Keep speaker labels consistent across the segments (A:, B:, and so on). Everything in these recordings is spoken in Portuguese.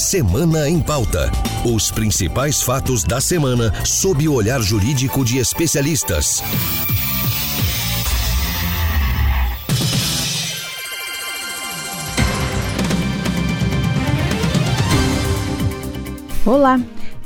A: Semana em Pauta. Os principais fatos da semana sob o olhar jurídico de especialistas.
B: Olá,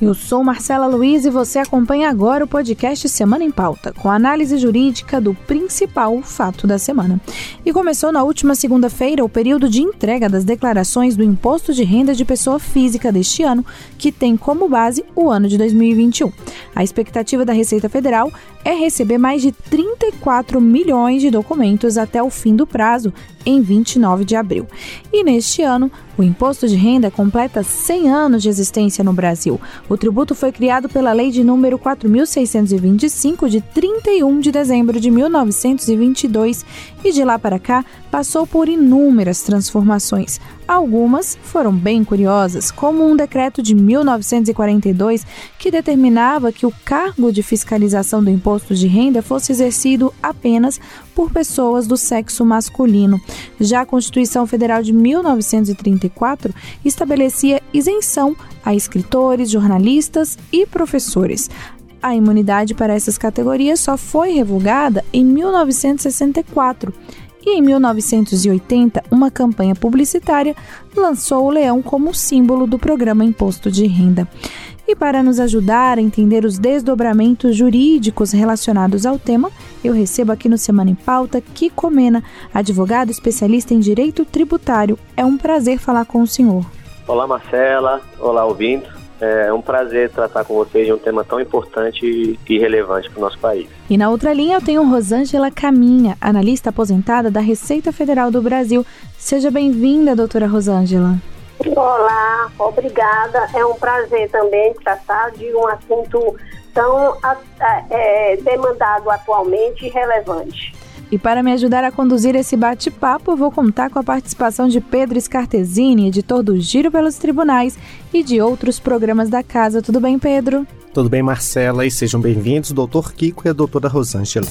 B: eu sou Marcela Luiz e você acompanha agora o podcast Semana em Pauta, com análise jurídica do principal fato da semana. E começou na última segunda-feira o período de entrega das declarações do Imposto de Renda de Pessoa Física deste ano, que tem como base o ano de 2021. A expectativa da Receita Federal é receber mais de 34 milhões de documentos até o fim do prazo, em 29 de abril. E neste ano, o imposto de renda completa 100 anos de existência no Brasil. O tributo foi criado pela Lei de número 4625 de 31 de dezembro de 1922 e de lá para cá passou por inúmeras transformações. Algumas foram bem curiosas, como um decreto de 1942 que determinava que o cargo de fiscalização do imposto de renda fosse exercido apenas por pessoas do sexo masculino. Já a Constituição Federal de 1934 estabelecia isenção a escritores, jornalistas e professores. A imunidade para essas categorias só foi revogada em 1964 e em 1980, uma campanha publicitária lançou o leão como símbolo do programa Imposto de Renda. E para nos ajudar a entender os desdobramentos jurídicos relacionados ao tema, eu recebo aqui no Semana em Pauta Kiko Mena, advogado especialista em direito tributário. É um prazer falar com o senhor.
C: Olá, Marcela. Olá, ouvintes. É um prazer tratar com vocês de um tema tão importante e relevante para o nosso país.
B: E na outra linha eu tenho Rosângela Caminha, analista aposentada da Receita Federal do Brasil. Seja bem-vinda, doutora Rosângela.
D: Olá, obrigada. É um prazer também tratar de um assunto tão é, demandado atualmente e relevante.
B: E para me ajudar a conduzir esse bate-papo, vou contar com a participação de Pedro Scartesini, editor do Giro pelos Tribunais e de outros programas da casa. Tudo bem, Pedro?
E: Tudo bem, Marcela, e sejam bem-vindos, doutor Kiko e a doutora Rosângela.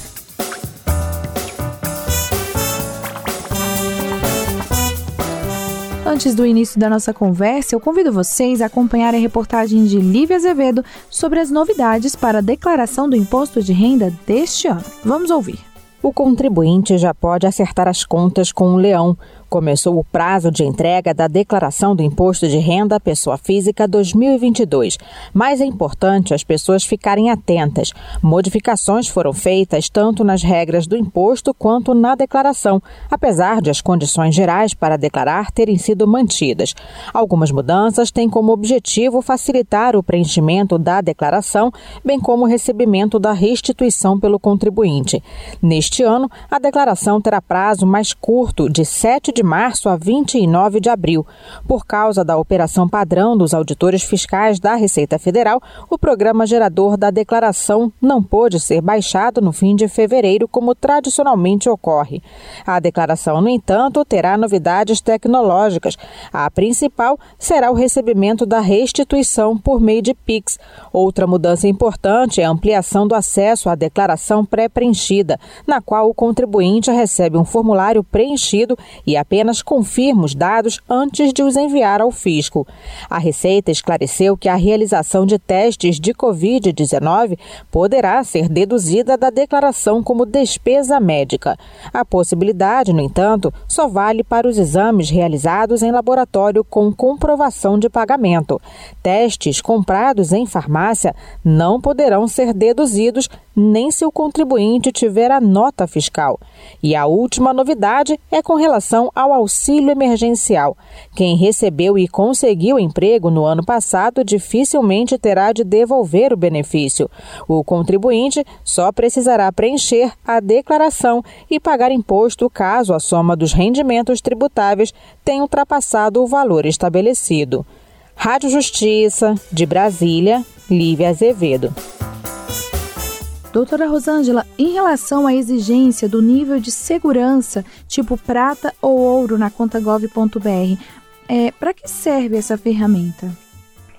B: Antes do início da nossa conversa, eu convido vocês a acompanhar a reportagem de Lívia Azevedo sobre as novidades para a declaração do imposto de renda deste ano. Vamos ouvir.
F: O contribuinte já pode acertar as contas com o leão, Começou o prazo de entrega da Declaração do Imposto de Renda à Pessoa Física 2022, mas é importante as pessoas ficarem atentas. Modificações foram feitas tanto nas regras do imposto quanto na declaração, apesar de as condições gerais para declarar terem sido mantidas. Algumas mudanças têm como objetivo facilitar o preenchimento da declaração, bem como o recebimento da restituição pelo contribuinte. Neste ano, a declaração terá prazo mais curto, de 7 de de março a 29 de abril. Por causa da operação padrão dos auditores fiscais da Receita Federal, o programa gerador da declaração não pôde ser baixado no fim de fevereiro, como tradicionalmente ocorre. A declaração, no entanto, terá novidades tecnológicas. A principal será o recebimento da restituição por meio de PIX. Outra mudança importante é a ampliação do acesso à declaração pré-preenchida, na qual o contribuinte recebe um formulário preenchido e a apenas confirma os dados antes de os enviar ao fisco. A Receita esclareceu que a realização de testes de Covid-19 poderá ser deduzida da declaração como despesa médica. A possibilidade, no entanto, só vale para os exames realizados em laboratório com comprovação de pagamento. Testes comprados em farmácia não poderão ser deduzidos nem se o contribuinte tiver a nota fiscal. E a última novidade é com relação ao auxílio emergencial. Quem recebeu e conseguiu emprego no ano passado dificilmente terá de devolver o benefício. O contribuinte só precisará preencher a declaração e pagar imposto caso a soma dos rendimentos tributáveis tenha ultrapassado o valor estabelecido. Rádio Justiça, de Brasília, Lívia Azevedo.
B: Doutora Rosângela, em relação à exigência do nível de segurança tipo prata ou ouro na conta gov.br, é, para que serve essa ferramenta?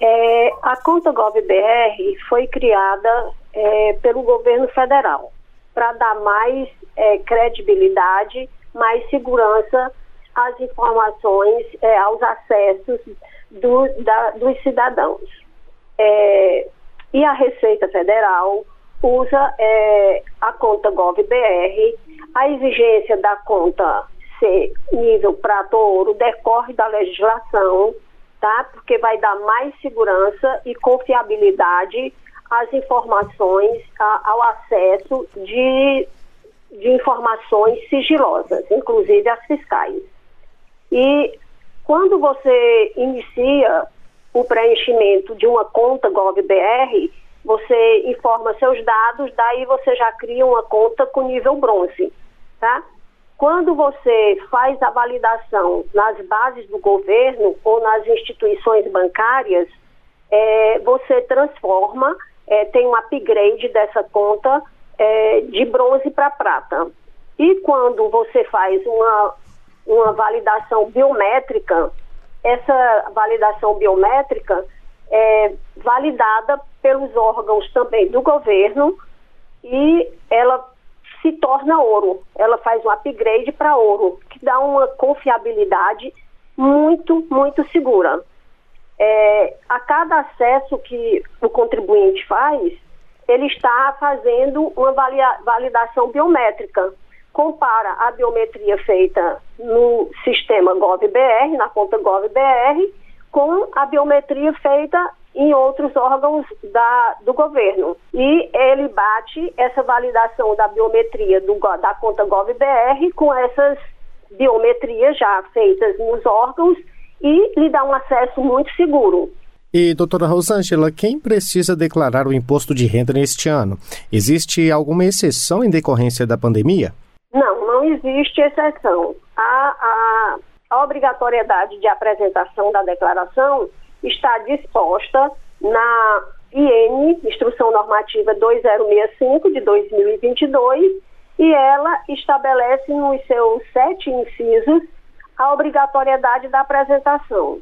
D: É, a conta gov.br foi criada é, pelo governo federal para dar mais é, credibilidade, mais segurança às informações, é, aos acessos do, da, dos cidadãos. É, e a Receita Federal usa é, a conta GovBR, a exigência da conta ser nível prato ouro decorre da legislação, tá? Porque vai dar mais segurança e confiabilidade às informações, a, ao acesso de, de informações sigilosas, inclusive as fiscais. E quando você inicia o preenchimento de uma conta GovBR, você informa seus dados, daí você já cria uma conta com nível bronze, tá? Quando você faz a validação nas bases do governo ou nas instituições bancárias, é, você transforma, é, tem um upgrade dessa conta é, de bronze para prata. E quando você faz uma, uma validação biométrica, essa validação biométrica é validada pelos órgãos também do governo e ela se torna ouro. Ela faz um upgrade para ouro, que dá uma confiabilidade muito, muito segura. É, a cada acesso que o contribuinte faz, ele está fazendo uma validação biométrica. Compara a biometria feita no sistema GovBR, na conta GovBR, com a biometria feita em outros órgãos da, do governo. E ele bate essa validação da biometria do, da conta GovBR com essas biometrias já feitas nos órgãos e lhe dá um acesso muito seguro.
E: E, doutora Rosângela, quem precisa declarar o imposto de renda neste ano? Existe alguma exceção em decorrência da pandemia?
D: Não, não existe exceção. A, a, a obrigatoriedade de apresentação da declaração está disposta na IN, Instrução Normativa 2065 de 2022, e ela estabelece nos seus sete incisos a obrigatoriedade da apresentação.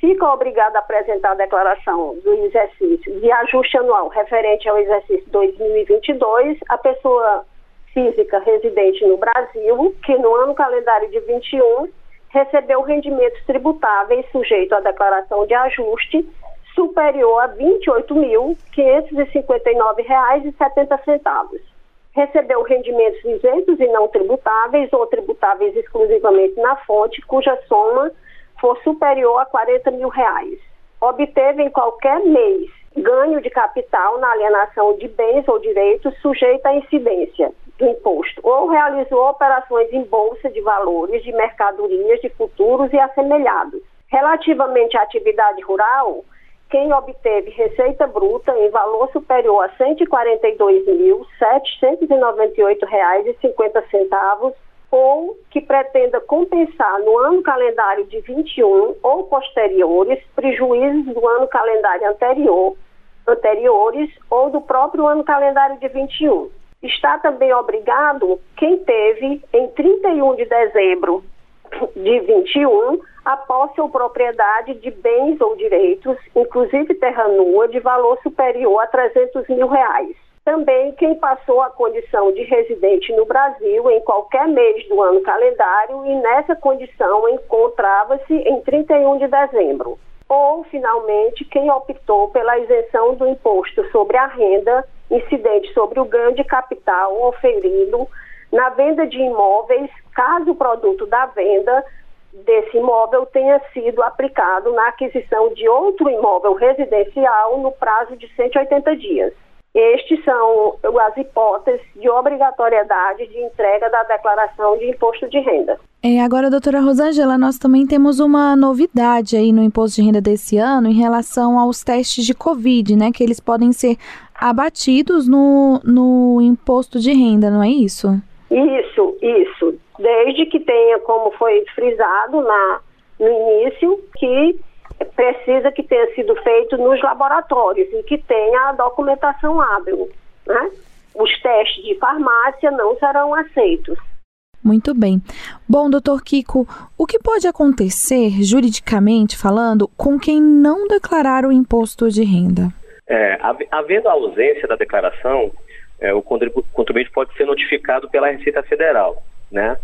D: Fica obrigada a apresentar a declaração do exercício de ajuste anual referente ao exercício 2022 a pessoa física residente no Brasil, que no ano calendário de 21 recebeu rendimentos tributáveis sujeito à declaração de ajuste superior a R$ 28.559,70. Recebeu rendimentos isentos e não tributáveis ou tributáveis exclusivamente na fonte, cuja soma for superior a 40 mil reais. Obteve em qualquer mês ganho de capital na alienação de bens ou direitos sujeito à incidência do imposto, ou realizou operações em bolsa de valores, de mercadorias, de futuros e assemelhados. Relativamente à atividade rural, quem obteve receita bruta em valor superior a R$ 142.798,50 ou que pretenda compensar no ano calendário de 21 ou posteriores prejuízos do ano calendário anterior, anteriores ou do próprio ano calendário de 21 está também obrigado quem teve em 31 de dezembro de 21 a posse ou propriedade de bens ou direitos, inclusive terra nua, de valor superior a 300 mil reais. Também quem passou a condição de residente no Brasil em qualquer mês do ano calendário e nessa condição encontrava-se em 31 de dezembro. Ou, finalmente, quem optou pela isenção do imposto sobre a renda incidente sobre o ganho de capital oferido na venda de imóveis, caso o produto da venda desse imóvel tenha sido aplicado na aquisição de outro imóvel residencial no prazo de 180 dias. Estes são as hipóteses de obrigatoriedade de entrega da declaração de imposto de renda.
B: É, agora, doutora Rosângela, nós também temos uma novidade aí no imposto de renda desse ano em relação aos testes de Covid, né? Que eles podem ser abatidos no, no imposto de renda, não é isso?
D: Isso, isso. Desde que tenha, como foi frisado na, no início, que precisa que tenha sido feito nos laboratórios e que tenha a documentação hábil. Né? Os testes de farmácia não serão aceitos.
B: Muito bem. Bom, doutor Kiko, o que pode acontecer, juridicamente falando, com quem não declarar o imposto de renda?
C: É, havendo a ausência da declaração, é, o contribuinte pode ser notificado pela Receita Federal, né?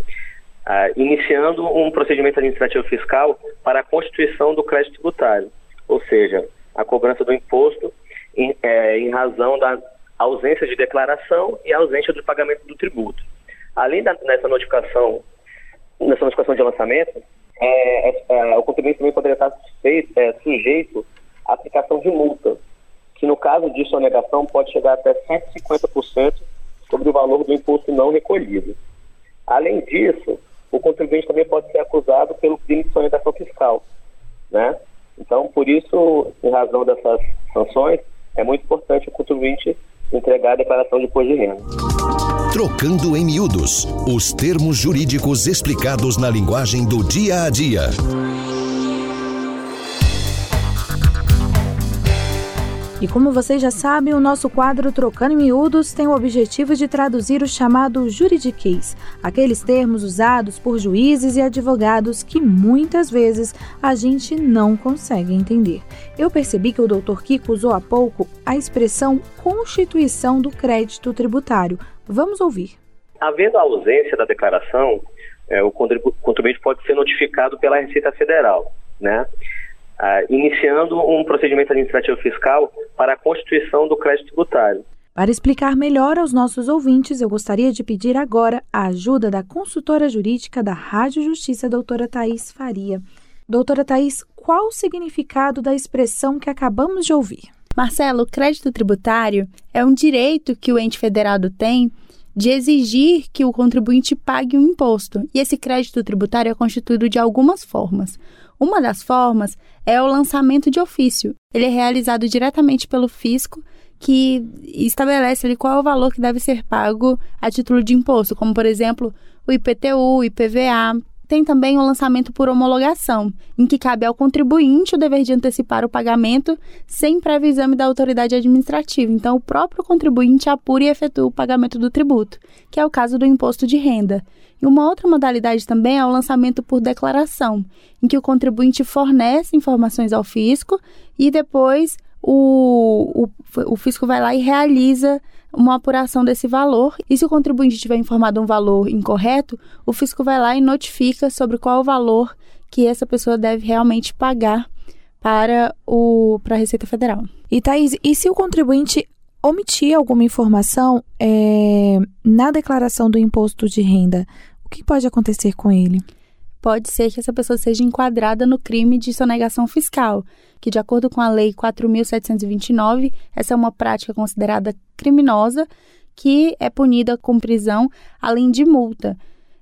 C: Ah, iniciando um procedimento administrativo fiscal para a constituição do crédito tributário, ou seja, a cobrança do imposto em, é, em razão da ausência de declaração e ausência do pagamento do tributo. Além da, dessa notificação, nessa notificação de lançamento, é, é, é o contribuinte também poderia estar é, sujeito à aplicação de multa, que no caso de sonegação pode chegar até 150% sobre o valor do imposto não recolhido. Além disso, o contribuinte também pode ser acusado pelo crime de sonegação fiscal, né? Então, por isso, em razão dessas sanções, é muito importante o contribuinte entregar a declaração de imposto de renda.
A: Trocando em miúdos, os termos jurídicos explicados na linguagem do dia a dia.
B: E como vocês já sabem, o nosso quadro Trocando em Miúdos tem o objetivo de traduzir o chamado juridiquês, aqueles termos usados por juízes e advogados que muitas vezes a gente não consegue entender. Eu percebi que o Dr. Kiko usou há pouco a expressão constituição do crédito tributário. Vamos ouvir.
C: Havendo a ausência da declaração, é, o contribuinte pode ser notificado pela Receita Federal, né? Ah, iniciando um procedimento administrativo fiscal para a constituição do crédito tributário.
B: Para explicar melhor aos nossos ouvintes, eu gostaria de pedir agora a ajuda da consultora jurídica da Rádio Justiça, doutora Thais Faria. Doutora Thais, qual o significado da expressão que acabamos de ouvir?
G: Marcelo, o crédito tributário é um direito que o ente federado tem de exigir que o contribuinte pague um imposto. E esse crédito tributário é constituído de algumas formas. Uma das formas é o lançamento de ofício. Ele é realizado diretamente pelo fisco, que estabelece ali qual é o valor que deve ser pago a título de imposto, como por exemplo o IPTU, IPVA. Tem também o lançamento por homologação, em que cabe ao contribuinte o dever de antecipar o pagamento sem prévio exame da autoridade administrativa. Então, o próprio contribuinte apura e efetua o pagamento do tributo, que é o caso do imposto de renda. E uma outra modalidade também é o lançamento por declaração, em que o contribuinte fornece informações ao fisco e depois o, o, o fisco vai lá e realiza uma apuração desse valor. E se o contribuinte tiver informado um valor incorreto, o fisco vai lá e notifica sobre qual o valor que essa pessoa deve realmente pagar para, o, para a Receita Federal.
B: E Thaís, e se o contribuinte omitir alguma informação é, na declaração do imposto de renda, o que pode acontecer com ele?
G: Pode ser que essa pessoa seja enquadrada no crime de sonegação fiscal, que, de acordo com a Lei 4.729, essa é uma prática considerada criminosa que é punida com prisão, além de multa.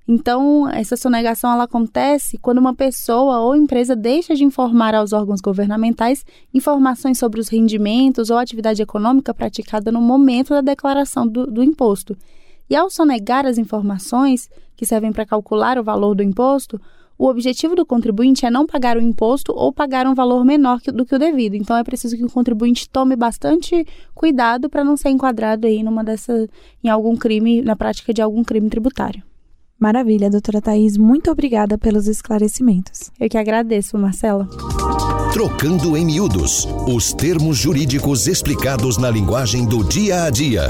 G: Então, essa sonegação ela acontece quando uma pessoa ou empresa deixa de informar aos órgãos governamentais informações sobre os rendimentos ou atividade econômica praticada no momento da declaração do, do imposto. E ao sonegar as informações que servem para calcular o valor do imposto, o objetivo do contribuinte é não pagar o imposto ou pagar um valor menor do que o devido. Então é preciso que o contribuinte tome bastante cuidado para não ser enquadrado aí numa dessa em algum crime, na prática de algum crime tributário.
B: Maravilha, doutora Thais. Muito obrigada pelos esclarecimentos.
G: Eu que agradeço, Marcela.
A: Trocando em miúdos os termos jurídicos explicados na linguagem do dia a dia.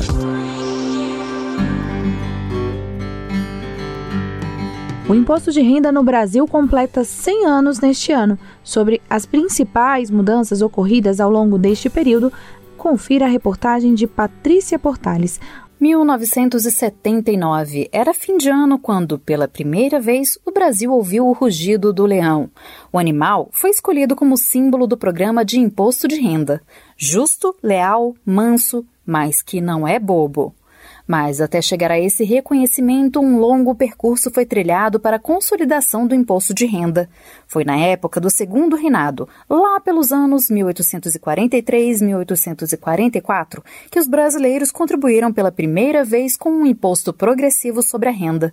B: O imposto de renda no Brasil completa 100 anos neste ano. Sobre as principais mudanças ocorridas ao longo deste período, confira a reportagem de Patrícia Portales.
H: 1979 era fim de ano quando, pela primeira vez, o Brasil ouviu o rugido do leão. O animal foi escolhido como símbolo do programa de imposto de renda. Justo, leal, manso, mas que não é bobo. Mas até chegar a esse reconhecimento, um longo percurso foi trilhado para a consolidação do imposto de renda. Foi na época do segundo reinado, lá pelos anos 1843-1844, que os brasileiros contribuíram pela primeira vez com um imposto progressivo sobre a renda.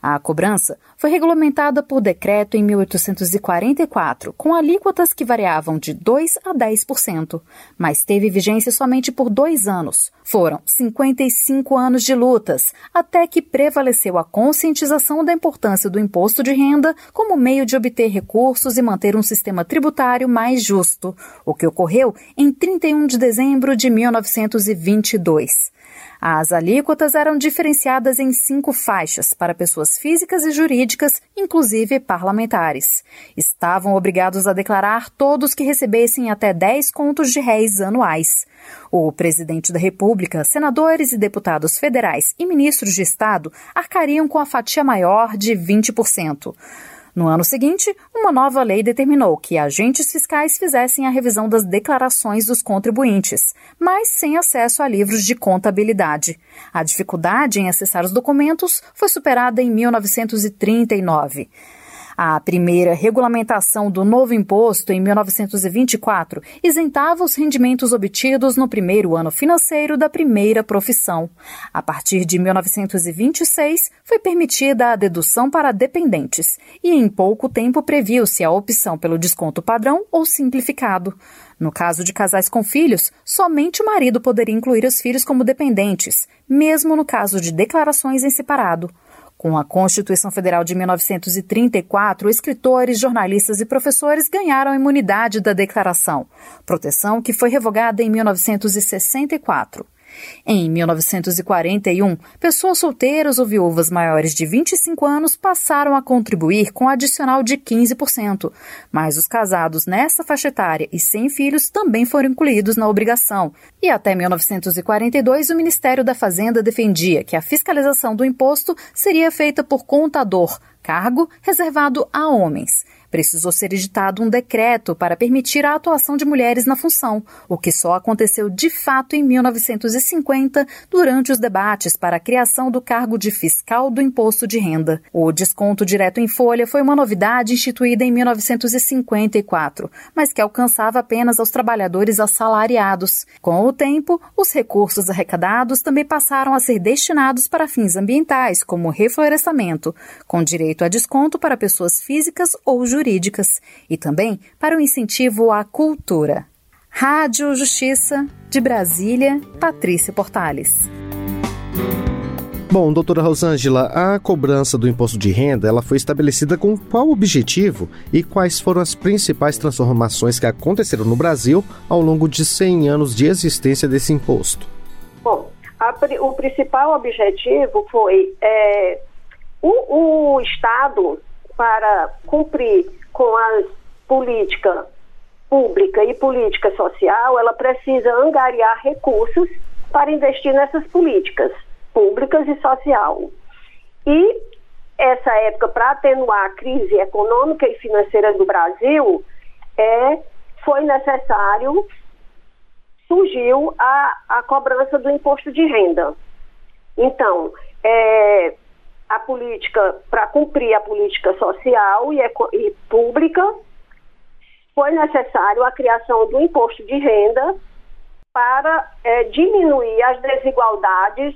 H: A cobrança foi regulamentada por decreto em 1844, com alíquotas que variavam de 2 a 10%, mas teve vigência somente por dois anos. Foram 55 anos de lutas, até que prevaleceu a conscientização da importância do imposto de renda como meio de obter recursos e manter um sistema tributário mais justo, o que ocorreu em 31 de dezembro de 1922. As alíquotas eram diferenciadas em cinco faixas para pessoas pessoas físicas e jurídicas, inclusive parlamentares. Estavam obrigados a declarar todos que recebessem até 10 contos de réis anuais. O presidente da República, senadores e deputados federais e ministros de Estado arcariam com a fatia maior de 20%. No ano seguinte, uma nova lei determinou que agentes fiscais fizessem a revisão das declarações dos contribuintes, mas sem acesso a livros de contabilidade. A dificuldade em acessar os documentos foi superada em 1939. A primeira regulamentação do novo imposto, em 1924, isentava os rendimentos obtidos no primeiro ano financeiro da primeira profissão. A partir de 1926, foi permitida a dedução para dependentes e, em pouco tempo, previu-se a opção pelo desconto padrão ou simplificado. No caso de casais com filhos, somente o marido poderia incluir os filhos como dependentes, mesmo no caso de declarações em separado. Com a Constituição Federal de 1934, escritores, jornalistas e professores ganharam a imunidade da declaração, proteção que foi revogada em 1964. Em 1941, pessoas solteiras ou viúvas maiores de 25 anos passaram a contribuir com adicional de 15%, mas os casados nessa faixa etária e sem filhos também foram incluídos na obrigação. E até 1942, o Ministério da Fazenda defendia que a fiscalização do imposto seria feita por contador, cargo reservado a homens. Precisou ser editado um decreto para permitir a atuação de mulheres na função, o que só aconteceu de fato em 1950, durante os debates para a criação do cargo de fiscal do imposto de renda. O desconto direto em folha foi uma novidade instituída em 1954, mas que alcançava apenas aos trabalhadores assalariados. Com o tempo, os recursos arrecadados também passaram a ser destinados para fins ambientais, como reflorestamento, com direito a desconto para pessoas físicas ou jurídicas jurídicas e também para o incentivo à cultura. Rádio Justiça, de Brasília, Patrícia Portales.
E: Bom, doutora Rosângela, a cobrança do imposto de renda ela foi estabelecida com qual objetivo e quais foram as principais transformações que aconteceram no Brasil ao longo de 100 anos de existência desse imposto?
D: Bom, a, o principal objetivo foi é, o, o Estado para cumprir com as política pública e política social, ela precisa angariar recursos para investir nessas políticas públicas e social. E essa época, para atenuar a crise econômica e financeira do Brasil, é, foi necessário, surgiu a, a cobrança do imposto de renda. Então, é, a política, para cumprir a política social e, e pública, foi necessário a criação do imposto de renda para é, diminuir as desigualdades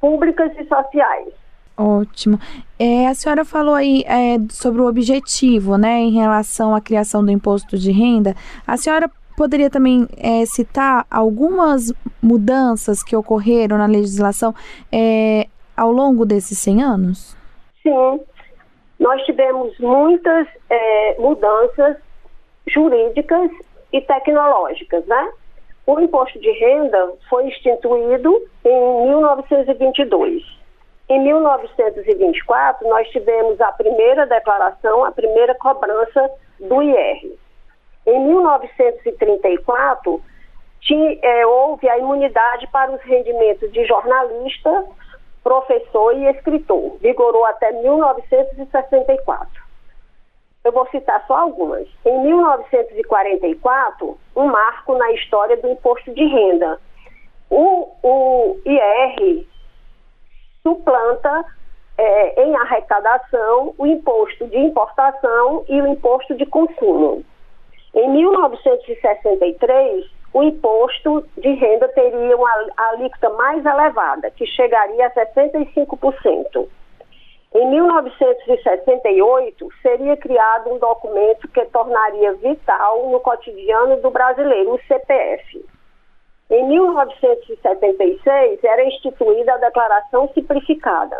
D: públicas e sociais.
B: Ótimo. É, a senhora falou aí é, sobre o objetivo, né, em relação à criação do imposto de renda. A senhora poderia também é, citar algumas mudanças que ocorreram na legislação é, ao longo desses 100 anos?
D: Sim, nós tivemos muitas é, mudanças jurídicas e tecnológicas, né? O imposto de renda foi instituído em 1922. Em 1924, nós tivemos a primeira declaração, a primeira cobrança do IR. Em 1934, tinha, é, houve a imunidade para os rendimentos de jornalista, professor e escritor. Vigorou até 1964. Eu vou citar só algumas. Em 1944, um marco na história do imposto de renda. O, o IR suplanta é, em arrecadação o imposto de importação e o imposto de consumo. Em 1963, o imposto de renda teria uma alíquota mais elevada, que chegaria a 65%. Em 1968, seria criado um documento que tornaria vital no cotidiano do brasileiro, o CPF. Em 1976, era instituída a Declaração Simplificada.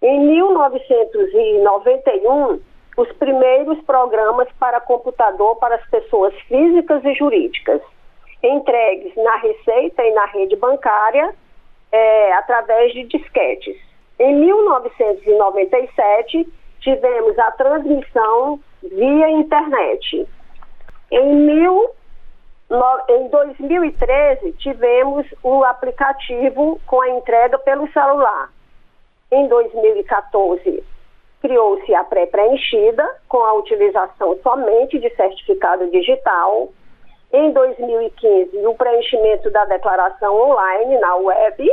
D: Em 1991, os primeiros programas para computador para as pessoas físicas e jurídicas, entregues na Receita e na rede bancária é, através de disquetes. Em 1997, tivemos a transmissão via internet. Em, mil, no, em 2013, tivemos o aplicativo com a entrega pelo celular. Em 2014, criou-se a pré-preenchida, com a utilização somente de certificado digital. Em 2015, o preenchimento da declaração online na web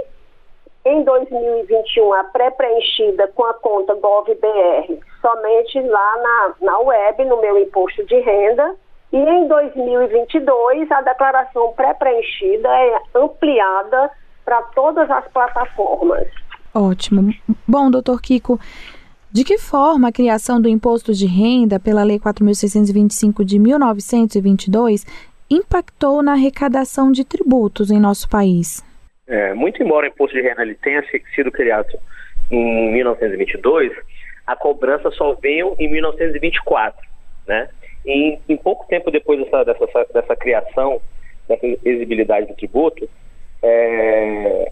D: em 2021, a pré-preenchida com a conta GovBR, somente lá na, na web, no meu imposto de renda. E em 2022, a declaração pré-preenchida é ampliada para todas as plataformas.
B: Ótimo. Bom, doutor Kiko, de que forma a criação do imposto de renda pela Lei 4.625 de 1922 impactou na arrecadação de tributos em nosso país?
C: É, muito embora o imposto de renda ele tenha sido criado em 1922, a cobrança só veio em 1924, né? E em, pouco tempo depois dessa, dessa, dessa criação, dessa exigibilidade do tributo, é,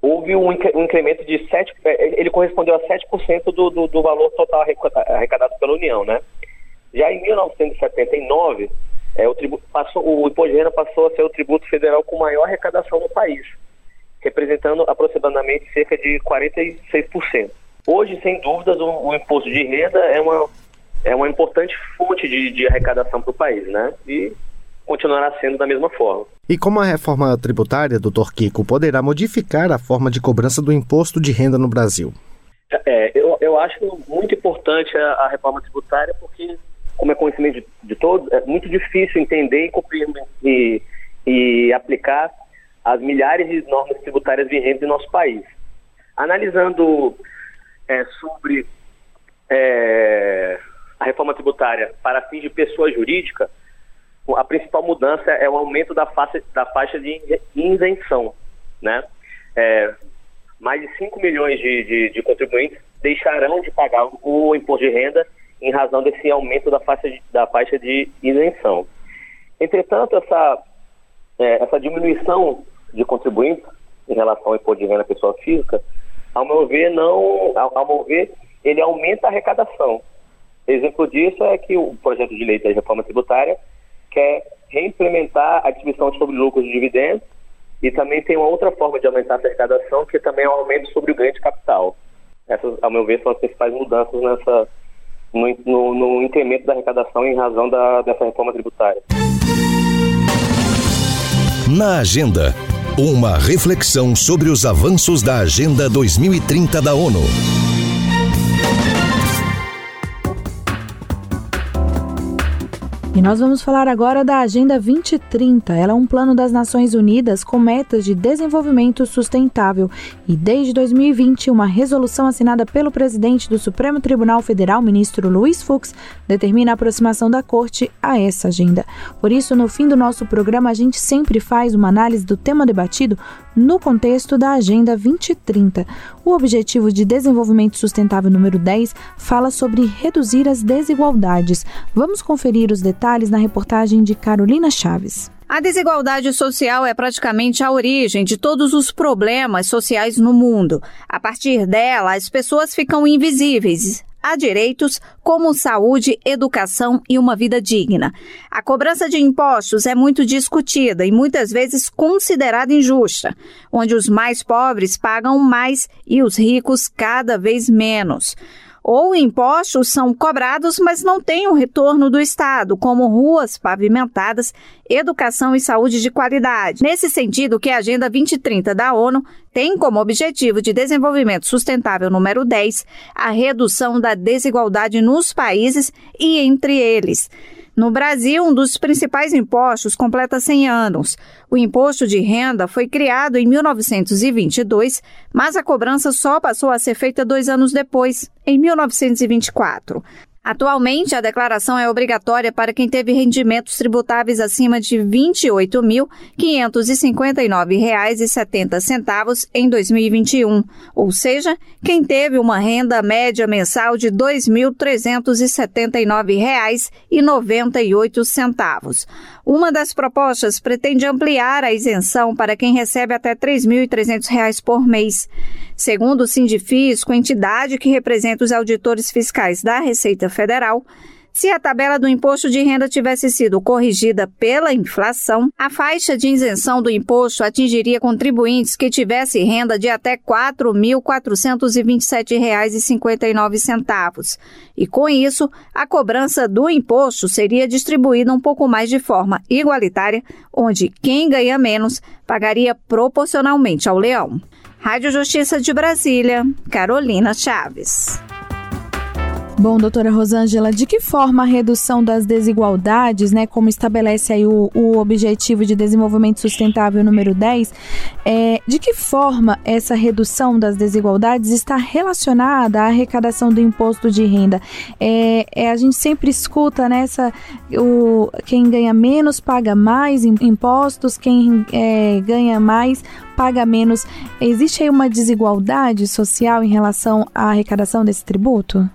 C: houve um, incremento de 7%, é, ele correspondeu a 7% do, do, do valor total arrecadado pela União, né? Já em 1979, é, o, tributo passou, o imposto de renda passou a ser o tributo federal com maior arrecadação no país, representando aproximadamente cerca de 46%. Hoje, sem dúvidas, o, o imposto de renda é uma, é uma importante fonte de, de arrecadação para o país, né? E continuará sendo da mesma forma.
E: E como a reforma tributária, doutor Kiko, poderá modificar a forma de cobrança do imposto de renda no Brasil?
C: É, eu, eu acho muito importante a, a reforma tributária porque como é conhecimento de, de todos, é muito difícil entender e compreender e, e aplicar as milhares de normas tributárias vigentes em nosso país. Analisando é, sobre é, a reforma tributária para fins de pessoa jurídica, a principal mudança é o aumento da faixa, da faixa de isenção. Né? É, mais de 5 milhões de, de, de contribuintes deixarão de pagar o imposto de renda em razão desse aumento da faixa de, da faixa de isenção. Entretanto, essa, é, essa diminuição de contribuintes em relação ao imposto de renda pessoa física, ao meu ver, não, ao, ao meu ver, ele aumenta a arrecadação. Exemplo disso é que o projeto de lei da reforma tributária quer reimplementar a distribuição sobre lucros e dividendos e também tem uma outra forma de aumentar a arrecadação, que também é o um aumento sobre o ganho de capital. Essas, ao meu ver, são as principais mudanças nessa, no, no, no incremento da arrecadação em razão da, dessa reforma tributária.
A: Na agenda, uma reflexão sobre os avanços da Agenda 2030 da ONU.
B: E nós vamos falar agora da Agenda 2030. Ela é um plano das Nações Unidas com metas de desenvolvimento sustentável e desde 2020 uma resolução assinada pelo presidente do Supremo Tribunal Federal, ministro Luiz Fux, determina a aproximação da corte a essa agenda. Por isso, no fim do nosso programa, a gente sempre faz uma análise do tema debatido no contexto da Agenda 2030. O Objetivo de Desenvolvimento Sustentável número 10 fala sobre reduzir as desigualdades. Vamos conferir os detalhes na reportagem de Carolina Chaves.
I: A desigualdade social é praticamente a origem de todos os problemas sociais no mundo. A partir dela, as pessoas ficam invisíveis, a direitos como saúde, educação e uma vida digna. A cobrança de impostos é muito discutida e muitas vezes considerada injusta, onde os mais pobres pagam mais e os ricos cada vez menos ou impostos são cobrados, mas não têm o retorno do Estado, como ruas pavimentadas, educação e saúde de qualidade. Nesse sentido, que a Agenda 2030 da ONU tem como objetivo de desenvolvimento sustentável número 10 a redução da desigualdade nos países e entre eles. No Brasil, um dos principais impostos completa 100 anos. O imposto de renda foi criado em 1922, mas a cobrança só passou a ser feita dois anos depois, em 1924. Atualmente, a declaração é obrigatória para quem teve rendimentos tributáveis acima de R$ 28.559,70 em 2021, ou seja, quem teve uma renda média mensal de R$ 2.379,98. Uma das propostas pretende ampliar a isenção para quem recebe até R$ 3.300 por mês. Segundo o Sindifisco, entidade que representa os auditores fiscais da Receita Federal, se a tabela do imposto de renda tivesse sido corrigida pela inflação, a faixa de isenção do imposto atingiria contribuintes que tivessem renda de até R$ 4.427,59. E com isso, a cobrança do imposto seria distribuída um pouco mais de forma igualitária, onde quem ganha menos pagaria proporcionalmente ao leão. Rádio Justiça de Brasília, Carolina Chaves.
B: Bom, doutora Rosângela, de que forma a redução das desigualdades, né, como estabelece aí o, o objetivo de desenvolvimento sustentável número 10, é, de que forma essa redução das desigualdades está relacionada à arrecadação do imposto de renda? É, é a gente sempre escuta nessa, né, o, quem ganha menos paga mais impostos, quem é, ganha mais paga menos. Existe aí uma desigualdade social em relação à arrecadação desse tributo?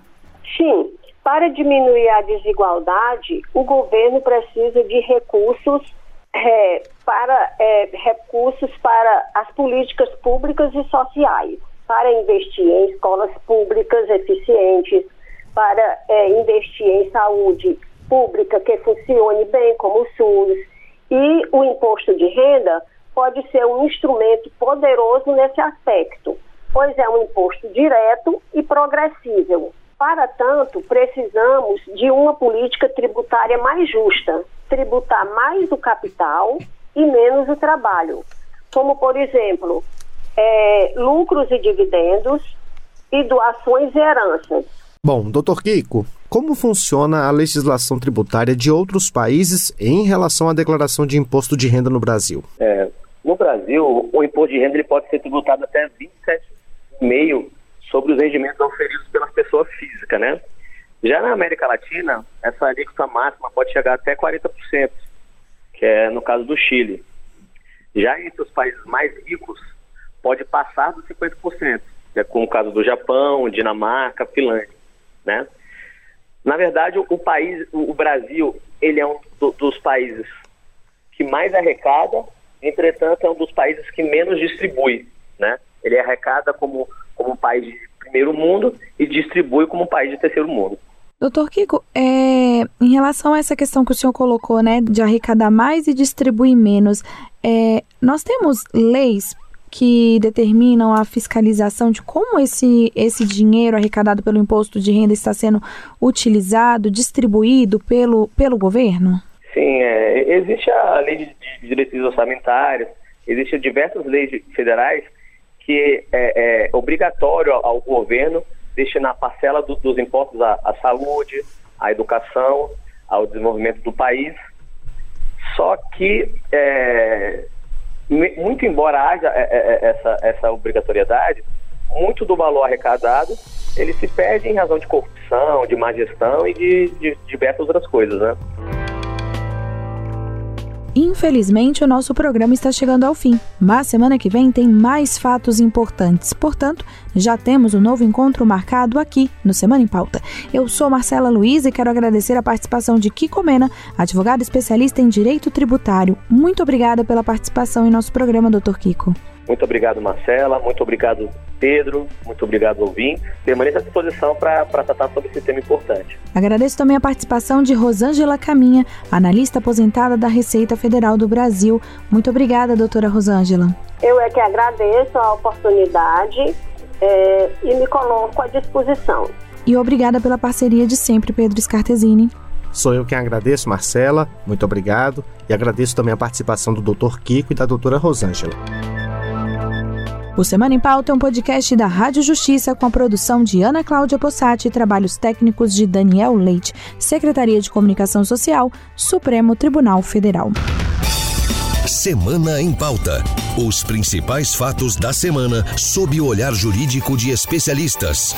D: Sim, para diminuir a desigualdade, o governo precisa de recursos é, para é, recursos para as políticas públicas e sociais, para investir em escolas públicas eficientes, para é, investir em saúde pública que funcione bem, como o SUS. E o imposto de renda pode ser um instrumento poderoso nesse aspecto, pois é um imposto direto e progressível para tanto, precisamos de uma política tributária mais justa, tributar mais o capital e menos o trabalho, como, por exemplo, é, lucros e dividendos e doações e heranças.
E: Bom, doutor Kiko, como funciona a legislação tributária de outros países em relação à declaração de imposto de renda no Brasil?
C: É, no Brasil, o imposto de renda ele pode ser tributado até 27,5% sobre os rendimentos oferidos pela pessoa física, né? Já na América Latina, essa alíquota máxima pode chegar até 40%, que é no caso do Chile. Já entre os países mais ricos, pode passar dos 50%, que é como o caso do Japão, Dinamarca, Finlândia, né? Na verdade, o, país, o Brasil, ele é um do, dos países que mais arrecada, entretanto, é um dos países que menos distribui, né? Ele arrecada como como um país de primeiro mundo e distribui como um país de terceiro mundo.
B: Doutor Kiko, é, em relação a essa questão que o senhor colocou, né, de arrecadar mais e distribuir menos, é, nós temos leis que determinam a fiscalização de como esse, esse dinheiro arrecadado pelo imposto de renda está sendo utilizado, distribuído pelo, pelo governo?
C: Sim, é, existe a lei de, de diretrizes orçamentárias, existem diversas leis federais que é, é obrigatório ao governo destinar parcela do, dos impostos à, à, saúde, à educação, ao desenvolvimento do país. Só que, é, muito embora haja é, é, é, essa, essa obrigatoriedade, muito do valor arrecadado ele se perde em razão de corrupção, de má gestão e de, de diversas outras coisas, né?
B: Infelizmente, o nosso programa está chegando ao fim, mas semana que vem tem mais fatos importantes. Portanto, já temos um novo encontro marcado aqui no Semana em Pauta. Eu sou Marcela Luiz e quero agradecer a participação de Kiko Mena, advogado especialista em direito tributário. Muito obrigada pela participação em nosso programa, doutor Kiko.
C: Muito obrigado, Marcela. Muito obrigado, Pedro. Muito obrigado, ouvinte. Permaneça à disposição para tratar sobre esse tema importante.
B: Agradeço também a participação de Rosângela Caminha, analista aposentada da Receita Federal do Brasil. Muito obrigada, doutora Rosângela.
D: Eu é que agradeço a oportunidade é, e me coloco à disposição.
B: E obrigada pela parceria de sempre, Pedro Scartesini.
E: Sou eu quem agradeço, Marcela. Muito obrigado. E agradeço também a participação do Dr. Kiko e da doutora Rosângela.
B: O Semana em Pauta é um podcast da Rádio Justiça com a produção de Ana Cláudia Possati e trabalhos técnicos de Daniel Leite, Secretaria de Comunicação Social, Supremo Tribunal Federal.
A: Semana em Pauta. Os principais fatos da semana sob o olhar jurídico de especialistas.